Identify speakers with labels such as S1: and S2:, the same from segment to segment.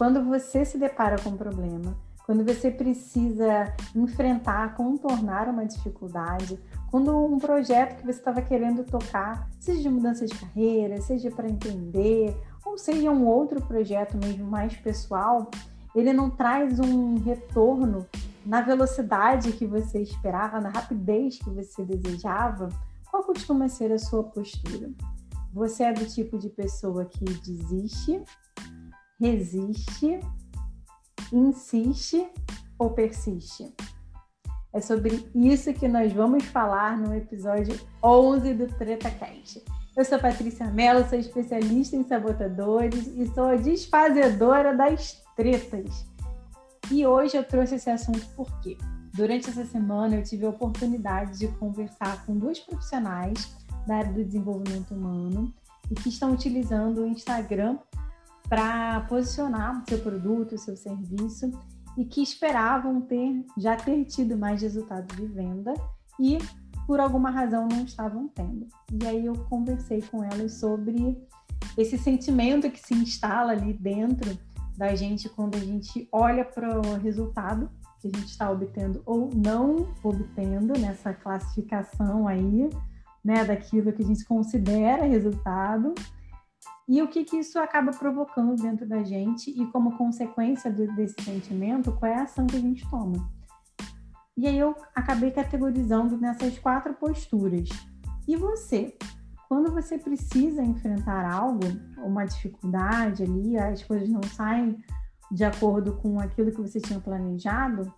S1: quando você se depara com um problema, quando você precisa enfrentar, contornar uma dificuldade, quando um projeto que você estava querendo tocar, seja de mudança de carreira, seja para empreender, ou seja um outro projeto mesmo mais pessoal, ele não traz um retorno na velocidade que você esperava, na rapidez que você desejava, qual costuma ser a sua postura? Você é do tipo de pessoa que desiste, resiste, insiste ou persiste? É sobre isso que nós vamos falar no episódio 11 do TretaCast. Eu sou Patrícia Mello, sou especialista em sabotadores e sou a desfazedora das tretas. E hoje eu trouxe esse assunto porque durante essa semana eu tive a oportunidade de conversar com dois profissionais da área do desenvolvimento humano e que estão utilizando o Instagram para posicionar seu produto, seu serviço e que esperavam ter já ter tido mais resultados de venda e por alguma razão não estavam tendo. E aí eu conversei com elas sobre esse sentimento que se instala ali dentro da gente quando a gente olha para o resultado que a gente está obtendo ou não obtendo nessa classificação aí, né, daquilo que a gente considera resultado e o que, que isso acaba provocando dentro da gente e como consequência do, desse sentimento, qual é a ação que a gente toma. E aí eu acabei categorizando nessas quatro posturas. E você? Quando você precisa enfrentar algo, uma dificuldade ali, as coisas não saem de acordo com aquilo que você tinha planejado,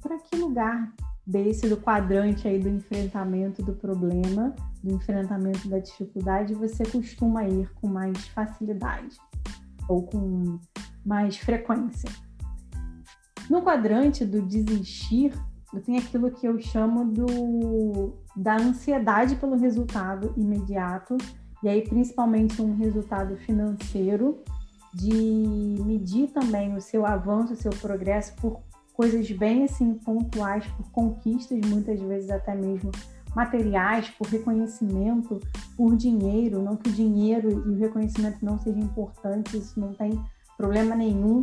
S1: para que lugar desse do quadrante aí do enfrentamento do problema, do enfrentamento da dificuldade, você costuma ir com mais facilidade ou com mais frequência. No quadrante do desistir, eu tenho aquilo que eu chamo do, da ansiedade pelo resultado imediato, e aí principalmente um resultado financeiro, de medir também o seu avanço, o seu progresso por coisas bem assim pontuais, por conquistas, muitas vezes até mesmo materiais, por reconhecimento, por dinheiro, não que o dinheiro e o reconhecimento não sejam importantes, isso não tem problema nenhum,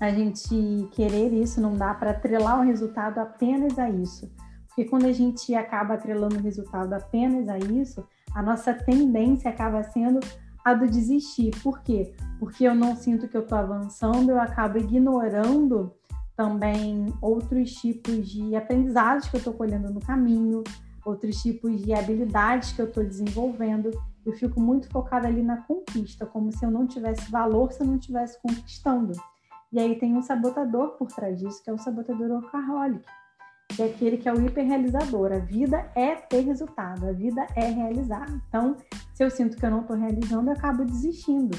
S1: a gente querer isso, não dá para atrelar o resultado apenas a isso. Porque quando a gente acaba atrelando o resultado apenas a isso, a nossa tendência acaba sendo a do desistir. Por quê? Porque eu não sinto que eu estou avançando, eu acabo ignorando também outros tipos de aprendizados que eu estou colhendo no caminho, outros tipos de habilidades que eu estou desenvolvendo. Eu fico muito focada ali na conquista, como se eu não tivesse valor se eu não estivesse conquistando. E aí tem um sabotador por trás disso, que é o sabotador workaholic, que é aquele que é o hiperrealizador. A vida é ter resultado, a vida é realizar. Então, se eu sinto que eu não estou realizando, eu acabo desistindo.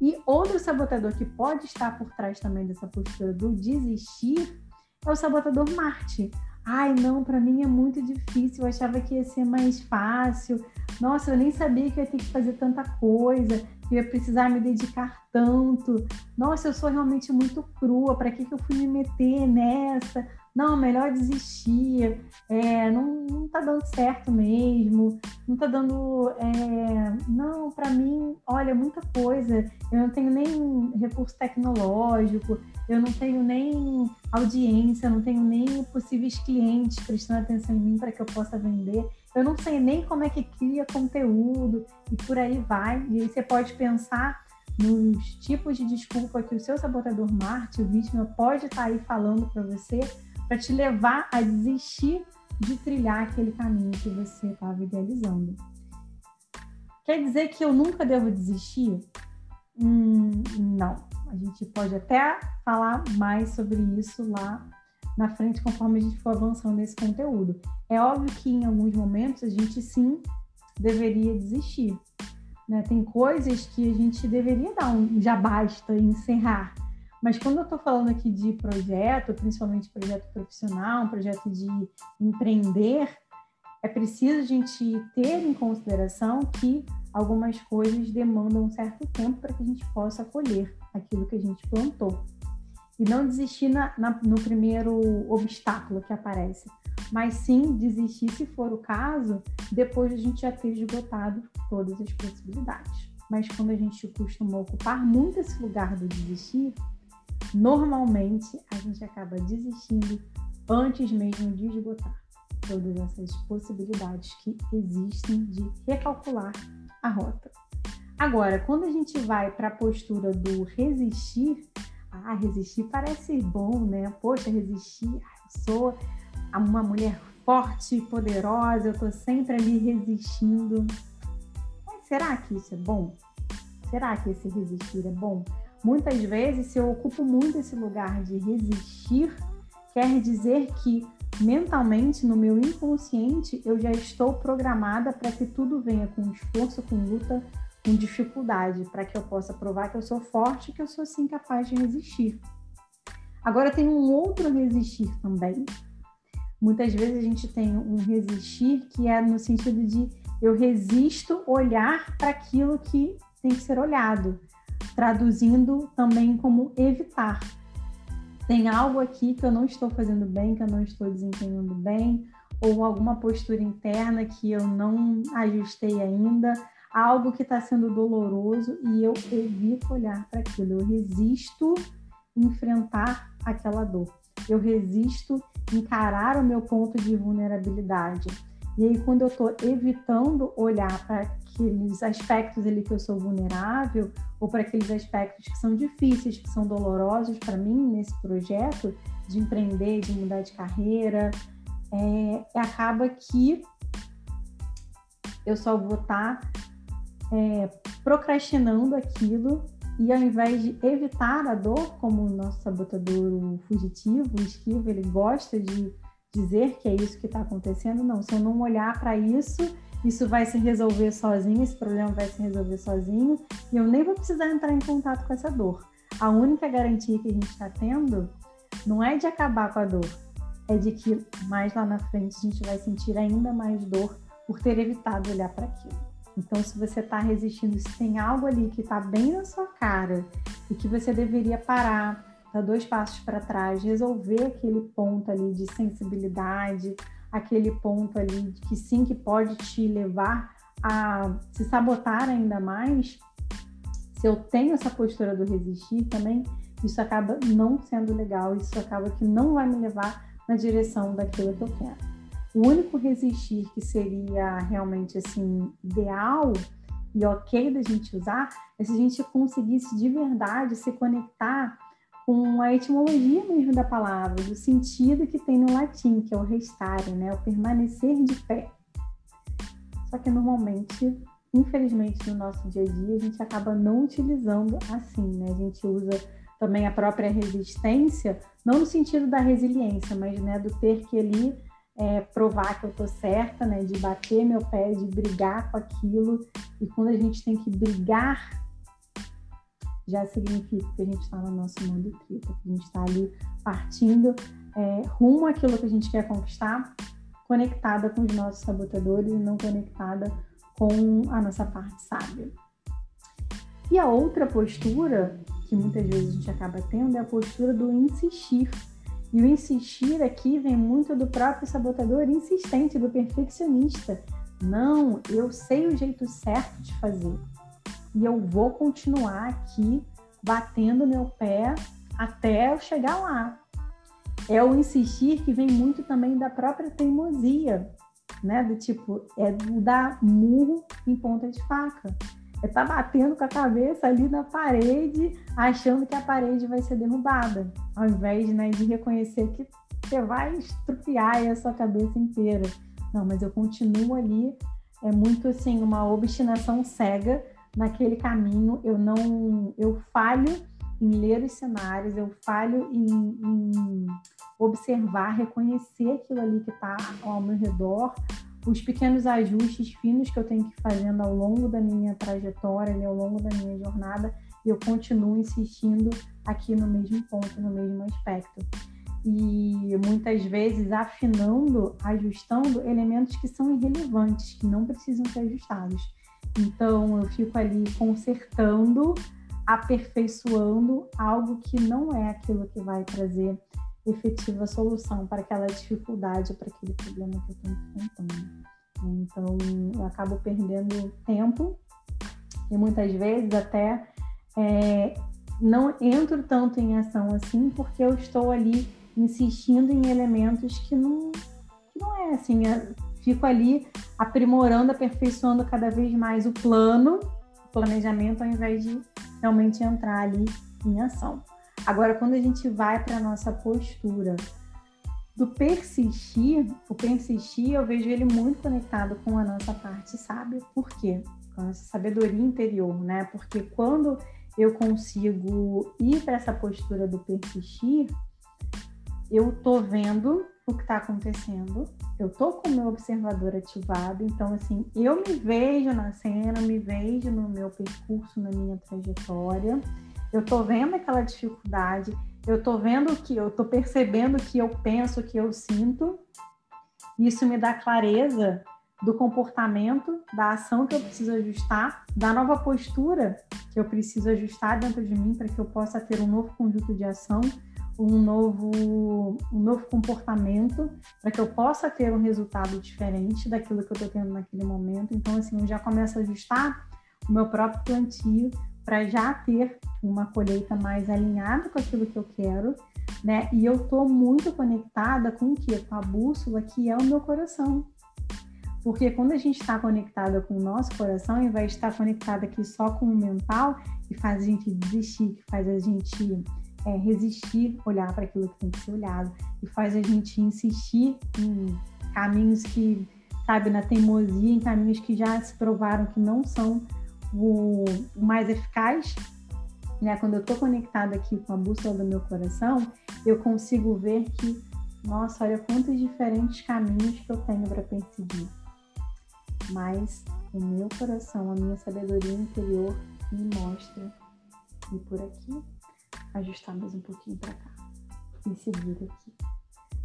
S1: E outro sabotador que pode estar por trás também dessa postura do desistir é o sabotador Marte. Ai, não, para mim é muito difícil. Eu achava que ia ser mais fácil. Nossa, eu nem sabia que ia ter que fazer tanta coisa, que ia precisar me dedicar tanto. Nossa, eu sou realmente muito crua. Para que, que eu fui me meter nessa? Não, melhor desistir. É, não, não tá dando certo mesmo. Não tá dando. É, não, para mim, olha, muita coisa. Eu não tenho nem recurso tecnológico eu não tenho nem audiência, não tenho nem possíveis clientes prestando atenção em mim para que eu possa vender. Eu não sei nem como é que cria conteúdo e por aí vai. E aí você pode pensar nos tipos de desculpa que o seu sabotador Marte, o vítima, pode estar tá aí falando para você para te levar a desistir de trilhar aquele caminho que você estava idealizando. Quer dizer que eu nunca devo desistir? Hum, não. A gente pode até falar mais sobre isso lá na frente, conforme a gente for avançando nesse conteúdo. É óbvio que em alguns momentos a gente sim deveria desistir. Né? Tem coisas que a gente deveria dar um já basta encerrar. Mas quando eu estou falando aqui de projeto, principalmente projeto profissional, um projeto de empreender, é preciso a gente ter em consideração que algumas coisas demandam um certo tempo para que a gente possa colher aquilo que a gente plantou. E não desistir na, na, no primeiro obstáculo que aparece, mas sim desistir, se for o caso, depois de a gente já ter esgotado todas as possibilidades. mas quando a gente costuma ocupar muito esse lugar do desistir, normalmente a gente acaba desistindo antes mesmo de esgotar todas essas possibilidades que existem de recalcular a rota. Agora, quando a gente vai para a postura do resistir, ah, resistir parece bom, né? Poxa, resistir, eu sou uma mulher forte, poderosa, eu tô sempre ali resistindo. Mas será que isso é bom? Será que esse resistir é bom? Muitas vezes, se eu ocupo muito esse lugar de resistir, quer dizer que mentalmente, no meu inconsciente, eu já estou programada para que tudo venha com esforço, com luta, com dificuldade, para que eu possa provar que eu sou forte que eu sou sim capaz de resistir. Agora tem um outro resistir também. Muitas vezes a gente tem um resistir que é no sentido de eu resisto olhar para aquilo que tem que ser olhado, traduzindo também como evitar. Tem algo aqui que eu não estou fazendo bem, que eu não estou desempenhando bem, ou alguma postura interna que eu não ajustei ainda, algo que está sendo doloroso e eu evito olhar para aquilo, eu resisto enfrentar aquela dor, eu resisto encarar o meu ponto de vulnerabilidade. E aí, quando eu estou evitando olhar para aqueles aspectos ali que eu sou vulnerável, ou para aqueles aspectos que são difíceis, que são dolorosos para mim nesse projeto de empreender, de mudar de carreira, é, acaba que eu só vou estar tá é, procrastinando aquilo e ao invés de evitar a dor, como o nosso sabotador fugitivo, o esquivo, ele gosta de dizer que é isso que está acontecendo, não. Se eu não olhar para isso, isso vai se resolver sozinho, esse problema vai se resolver sozinho e eu nem vou precisar entrar em contato com essa dor. A única garantia que a gente está tendo não é de acabar com a dor, é de que mais lá na frente a gente vai sentir ainda mais dor por ter evitado olhar para aquilo. Então, se você está resistindo, se tem algo ali que está bem na sua cara e que você deveria parar, dar dois passos para trás, resolver aquele ponto ali de sensibilidade, aquele ponto ali que sim que pode te levar a se sabotar ainda mais, se eu tenho essa postura do resistir também, isso acaba não sendo legal, isso acaba que não vai me levar na direção daquilo que eu quero. O único resistir que seria realmente assim ideal e ok da gente usar é se a gente conseguisse de verdade se conectar com a etimologia mesmo da palavra, do sentido que tem no latim, que é o restare, né? o permanecer de pé. Só que normalmente, infelizmente, no nosso dia a dia, a gente acaba não utilizando assim, né? A gente usa também a própria resistência, não no sentido da resiliência, mas né, do ter que ali é, provar que eu tô certa, né? De bater meu pé, de brigar com aquilo. E quando a gente tem que brigar, já significa que a gente está no nosso mundo trita, que a gente está ali partindo é, rumo àquilo que a gente quer conquistar, conectada com os nossos sabotadores e não conectada com a nossa parte sábia. E a outra postura que muitas vezes a gente acaba tendo é a postura do insistir e o insistir aqui vem muito do próprio sabotador insistente, do perfeccionista. Não, eu sei o jeito certo de fazer. E eu vou continuar aqui batendo meu pé até eu chegar lá. É o insistir que vem muito também da própria teimosia, né? Do tipo, é dar murro em ponta de faca é estar tá batendo com a cabeça ali na parede, achando que a parede vai ser derrubada, ao invés né, de reconhecer que você vai estrupiar a sua cabeça inteira. Não, mas eu continuo ali, é muito assim, uma obstinação cega naquele caminho, eu não, eu falho em ler os cenários, eu falho em, em observar, reconhecer aquilo ali que está ao meu redor, os pequenos ajustes finos que eu tenho que ir fazendo ao longo da minha trajetória, né, ao longo da minha jornada, e eu continuo insistindo aqui no mesmo ponto, no mesmo aspecto. E muitas vezes afinando, ajustando elementos que são irrelevantes, que não precisam ser ajustados. Então eu fico ali consertando, aperfeiçoando algo que não é aquilo que vai trazer efetiva solução para aquela dificuldade, para aquele problema que eu estou enfrentando. Então, eu acabo perdendo tempo e muitas vezes até é, não entro tanto em ação assim porque eu estou ali insistindo em elementos que não, que não é assim. É, fico ali aprimorando, aperfeiçoando cada vez mais o plano, o planejamento, ao invés de realmente entrar ali em ação. Agora, quando a gente vai para a nossa postura do persistir, o persistir eu vejo ele muito conectado com a nossa parte sábia. Por quê? Com a nossa sabedoria interior, né? Porque quando eu consigo ir para essa postura do persistir, eu tô vendo o que está acontecendo, eu tô com o meu observador ativado, então assim, eu me vejo na cena, me vejo no meu percurso, na minha trajetória, eu tô vendo aquela dificuldade, eu tô vendo que eu tô percebendo que eu penso, que eu sinto, isso me dá clareza do comportamento, da ação que eu preciso ajustar, da nova postura que eu preciso ajustar dentro de mim para que eu possa ter um novo conjunto de ação, um novo, um novo comportamento, para que eu possa ter um resultado diferente daquilo que eu estou tendo naquele momento. Então, assim, eu já começo a ajustar o meu próprio plantio para já ter uma colheita mais alinhada com aquilo que eu quero, né? E eu estou muito conectada com o que? Com a bússola que é o meu coração. Porque quando a gente está conectada com o nosso coração, invés de estar conectada aqui só com o mental, que faz a gente desistir, que faz a gente é, resistir, olhar para aquilo que tem que ser olhado, e faz a gente insistir em caminhos que, sabe, na teimosia, em caminhos que já se provaram que não são o, mais eficaz. Né? Quando eu estou conectada aqui com a bússola do meu coração, eu consigo ver que, nossa, olha quantos diferentes caminhos que eu tenho para perseguir mas o meu coração, a minha sabedoria interior me mostra e por aqui ajustar mais um pouquinho para cá e seguir aqui.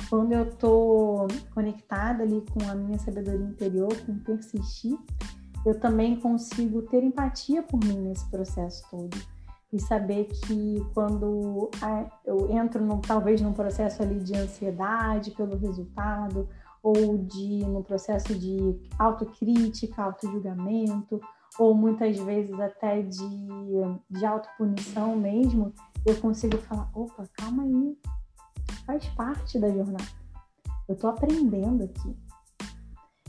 S1: Quando eu estou conectada ali com a minha sabedoria interior, com persistir, eu também consigo ter empatia por mim nesse processo todo e saber que quando eu entro num, talvez num processo ali de ansiedade pelo resultado ou de no processo de autocrítica, autojulgamento, ou muitas vezes até de, de autopunição mesmo, eu consigo falar, opa, calma aí, faz parte da jornada. Eu tô aprendendo aqui.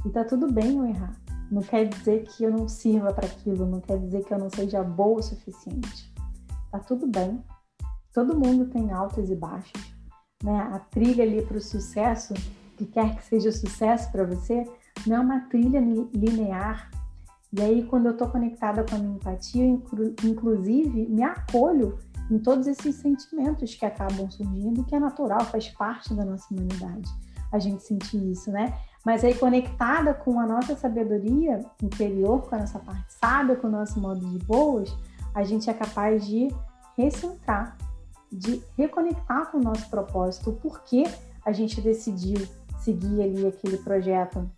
S1: E tá tudo bem eu errar. Não quer dizer que eu não sirva para aquilo, não quer dizer que eu não seja boa o suficiente. Tá tudo bem. Todo mundo tem altos e baixos. Né? A trilha ali para o sucesso que quer que seja sucesso para você, não é uma trilha linear. E aí, quando eu estou conectada com a minha empatia, inclu inclusive, me acolho em todos esses sentimentos que acabam surgindo, que é natural, faz parte da nossa humanidade a gente sentir isso, né? Mas aí, conectada com a nossa sabedoria interior, com a nossa parte sábia, com o nosso modo de boas, a gente é capaz de recentrar, de reconectar com o nosso propósito, o porquê a gente decidiu seguir ali aquele projeto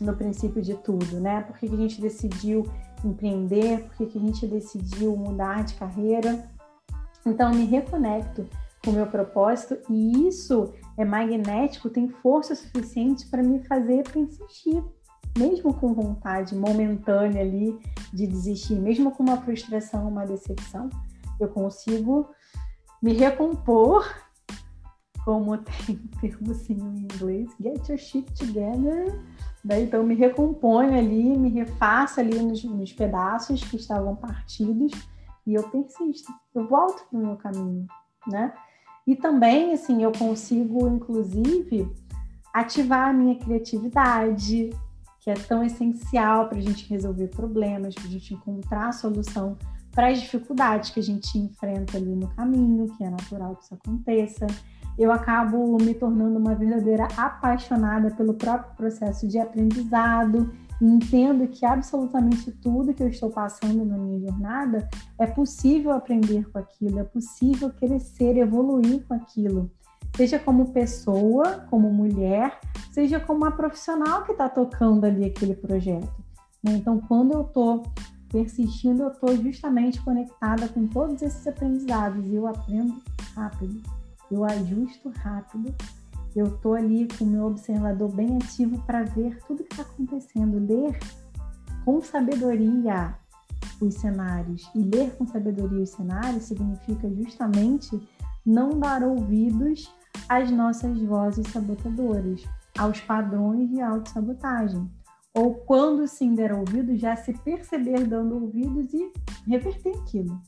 S1: no princípio de tudo, né? Por que, que a gente decidiu empreender? Por que, que a gente decidiu mudar de carreira? Então, eu me reconecto com o meu propósito e isso é magnético, tem força suficiente para me fazer persistir, mesmo com vontade momentânea ali de desistir, mesmo com uma frustração, uma decepção, eu consigo me recompor como tem termo assim em inglês, get your shit together. Daí, então, me recomponho ali, me refaço ali nos, nos pedaços que estavam partidos e eu persisto, eu volto para o meu caminho, né? E também, assim, eu consigo, inclusive, ativar a minha criatividade, que é tão essencial para a gente resolver problemas, para a gente encontrar a solução para as dificuldades que a gente enfrenta ali no caminho, que é natural que isso aconteça eu acabo me tornando uma verdadeira apaixonada pelo próprio processo de aprendizado entendo que absolutamente tudo que eu estou passando na minha jornada é possível aprender com aquilo, é possível crescer, evoluir com aquilo. Seja como pessoa, como mulher, seja como uma profissional que está tocando ali aquele projeto. Né? Então, quando eu estou persistindo, eu estou justamente conectada com todos esses aprendizados e eu aprendo rápido eu ajusto rápido, eu estou ali com o meu observador bem ativo para ver tudo que está acontecendo, ler com sabedoria, os cenários e ler com sabedoria os cenários significa justamente não dar ouvidos às nossas vozes sabotadoras, aos padrões de autossabotagem. Ou quando sim der ouvido, já se perceber dando ouvidos e reverter aquilo,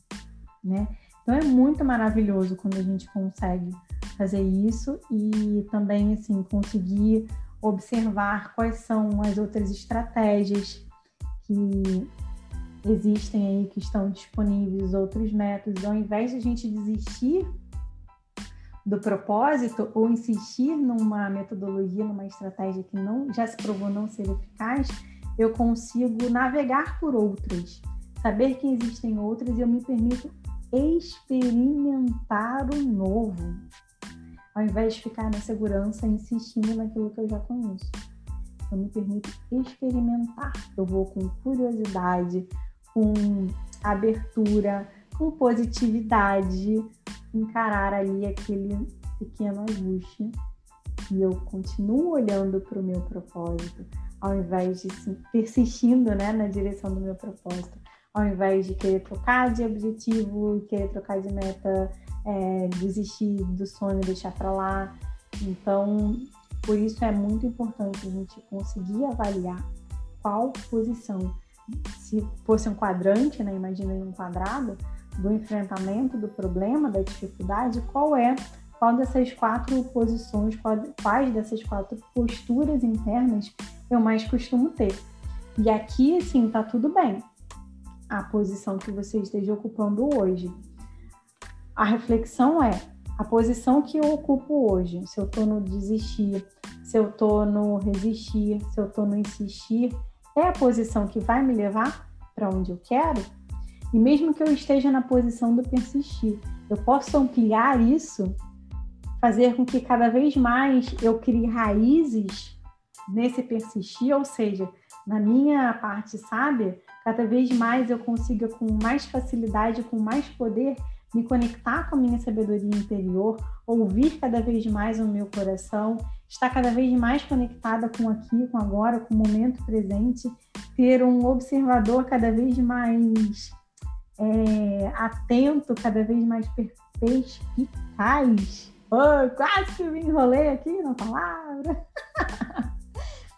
S1: né? Então é muito maravilhoso quando a gente consegue fazer isso e também assim conseguir observar quais são as outras estratégias que existem aí, que estão disponíveis, outros métodos, ao invés de a gente desistir do propósito ou insistir numa metodologia, numa estratégia que não já se provou não ser eficaz, eu consigo navegar por outras, saber que existem outras e eu me permito experimentar o novo, ao invés de ficar na segurança insistindo naquilo que eu já conheço. Eu me permito experimentar. Eu vou com curiosidade, com abertura, com positividade, encarar ali aquele pequeno ajuste e eu continuo olhando para o meu propósito, ao invés de persistindo né, na direção do meu propósito, ao invés de querer trocar de objetivo, querer trocar de meta, é, desistir do sonho, deixar para lá. Então, por isso é muito importante a gente conseguir avaliar qual posição, se fosse um quadrante, né, imagina um quadrado, do enfrentamento do problema, da dificuldade, qual é, qual dessas quatro posições, quais dessas quatro posturas internas eu mais costumo ter. E aqui, assim, tá tudo bem a posição que você esteja ocupando hoje. A reflexão é a posição que eu ocupo hoje, se eu estou no desistir, se eu estou no resistir, se eu estou no insistir, é a posição que vai me levar para onde eu quero? E mesmo que eu esteja na posição do persistir, eu posso ampliar isso, fazer com que cada vez mais eu crie raízes nesse persistir, ou seja, na minha parte sábia, cada vez mais eu consiga com mais facilidade, com mais poder, me conectar com a minha sabedoria interior, ouvir cada vez mais o meu coração, estar cada vez mais conectada com aqui, com agora, com o momento presente, ter um observador cada vez mais é, atento, cada vez mais perspicaz. Oh, quase que me enrolei aqui na palavra.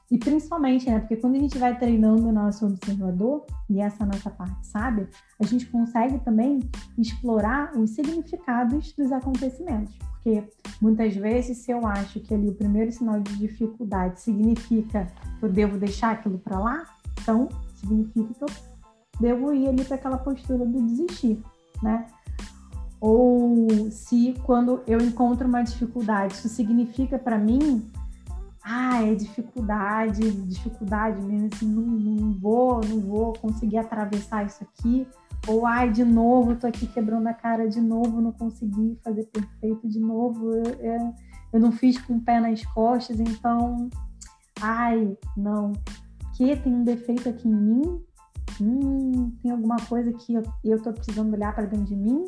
S1: E principalmente, né? Porque quando a gente vai treinando o nosso observador, e essa nossa parte sábia, a gente consegue também explorar os significados dos acontecimentos. Porque muitas vezes, se eu acho que ali o primeiro sinal de dificuldade significa que eu devo deixar aquilo para lá, então significa que eu devo ir ali para aquela postura do desistir, né? Ou se quando eu encontro uma dificuldade, isso significa para mim ah, é dificuldade, dificuldade mesmo, assim, não, não vou, não vou conseguir atravessar isso aqui, ou ai, de novo, tô aqui quebrando a cara de novo, não consegui fazer perfeito de novo, eu, eu, eu não fiz com o pé nas costas, então, ai, não, que tem um defeito aqui em mim, hum, tem alguma coisa que eu, eu tô precisando olhar para dentro de mim,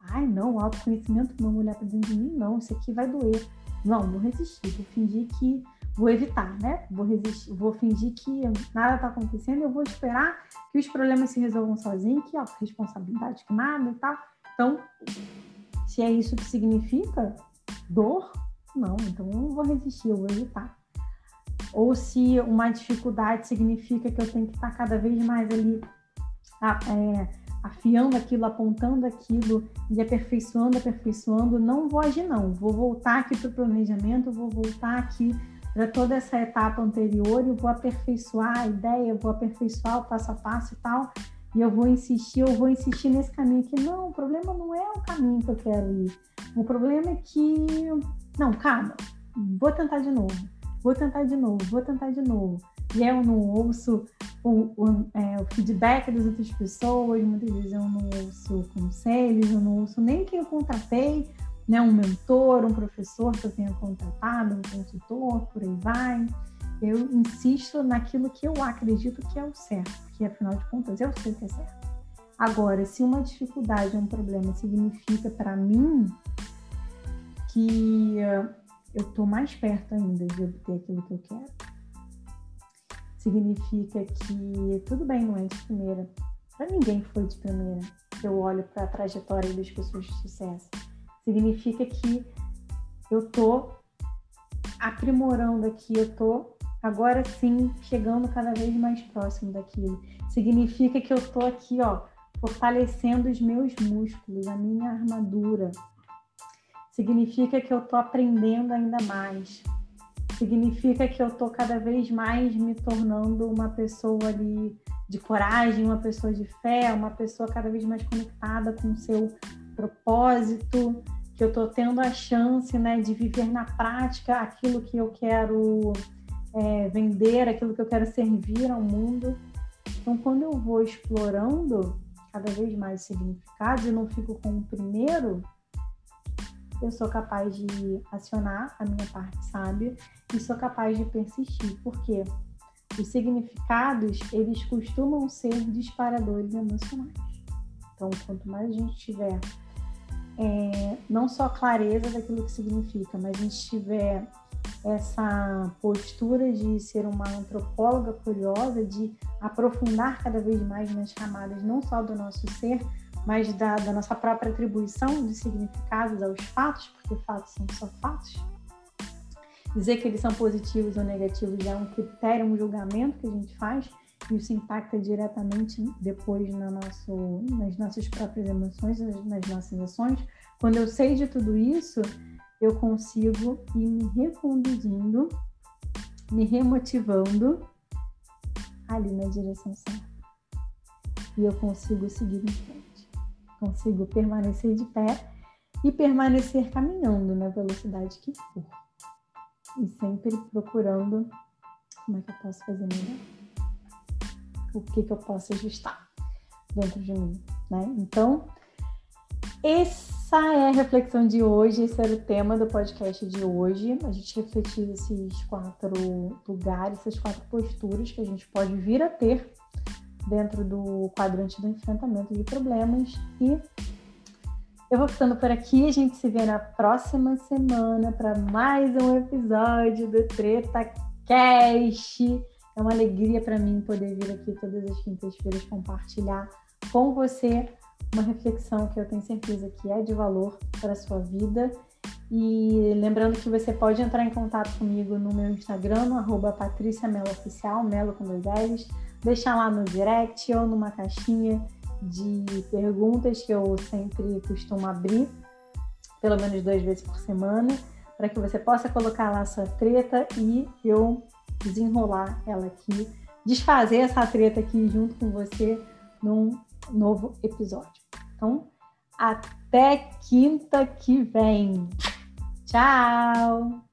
S1: ai, não, autoconhecimento não, olhar para dentro de mim, não, isso aqui vai doer não, vou resistir, vou fingir que vou evitar, né? Vou resistir, vou fingir que nada está acontecendo, eu vou esperar que os problemas se resolvam sozinhos, que ó, responsabilidade que nada e tal. Então, se é isso que significa dor, não, então eu não vou resistir, eu vou evitar. Ou se uma dificuldade significa que eu tenho que estar cada vez mais ali é, afiando aquilo, apontando aquilo e aperfeiçoando, aperfeiçoando, não vou agir não, vou voltar aqui para o planejamento, vou voltar aqui para toda essa etapa anterior e vou aperfeiçoar a ideia, vou aperfeiçoar o passo a passo e tal, e eu vou insistir, eu vou insistir nesse caminho aqui. Não, o problema não é o caminho que eu quero ir. O problema é que, não, calma, vou tentar de novo, vou tentar de novo, vou tentar de novo e eu não ouço o, o, é, o, feedback das outras pessoas, muitas vezes eu não ouço conselhos, eu não ouço nem quem eu contratei, né, um mentor, um professor que eu tenha contratado, um consultor, por aí vai. Eu insisto naquilo que eu acredito que é o certo, porque afinal de contas eu sei que é certo. Agora, se uma dificuldade, um problema significa para mim que eu estou mais perto ainda de obter aquilo que eu quero, significa que tudo bem, não é de primeira. Para ninguém foi de primeira. Eu olho para a trajetória das pessoas de sucesso. Significa que eu tô aprimorando aqui, eu tô agora sim chegando cada vez mais próximo daquilo. Significa que eu tô aqui, ó, fortalecendo os meus músculos, a minha armadura. Significa que eu tô aprendendo ainda mais. Significa que eu tô cada vez mais me tornando uma pessoa ali de coragem, uma pessoa de fé, uma pessoa cada vez mais conectada com o seu propósito, que eu estou tendo a chance né, de viver na prática aquilo que eu quero é, vender, aquilo que eu quero servir ao mundo. Então, quando eu vou explorando cada vez mais significados e não fico com o primeiro, eu sou capaz de acionar a minha parte sábia e sou capaz de persistir. Por quê? Os significados, eles costumam ser disparadores emocionais. Então, quanto mais a gente tiver é, não só clareza daquilo que significa, mas a gente tiver essa postura de ser uma antropóloga curiosa, de aprofundar cada vez mais nas camadas, não só do nosso ser, mas da, da nossa própria atribuição de significados aos fatos, porque fatos são só fatos. Dizer que eles são positivos ou negativos é um critério, um julgamento que a gente faz, e isso impacta diretamente depois no nosso, nas nossas próprias emoções, nas nossas ações. Quando eu sei de tudo isso, eu consigo ir me reconduzindo, me remotivando ali na direção certa. E eu consigo seguir em frente. Consigo permanecer de pé e permanecer caminhando na velocidade que for. E sempre procurando como é que eu posso fazer melhor o que, que eu posso ajustar dentro de mim, né? Então, essa é a reflexão de hoje, esse era o tema do podcast de hoje. A gente refletiu esses quatro lugares, essas quatro posturas que a gente pode vir a ter dentro do quadrante do enfrentamento de problemas. E eu vou ficando por aqui. A gente se vê na próxima semana para mais um episódio do Treta Cast. É uma alegria para mim poder vir aqui todas as quintas-feiras compartilhar com você uma reflexão que eu tenho certeza que é de valor para a sua vida. E lembrando que você pode entrar em contato comigo no meu Instagram, no arroba Melo com dois L's, deixar lá no direct ou numa caixinha de perguntas que eu sempre costumo abrir, pelo menos duas vezes por semana, para que você possa colocar lá a sua treta e eu desenrolar ela aqui, desfazer essa treta aqui junto com você num novo episódio. Então, até quinta que vem. Tchau!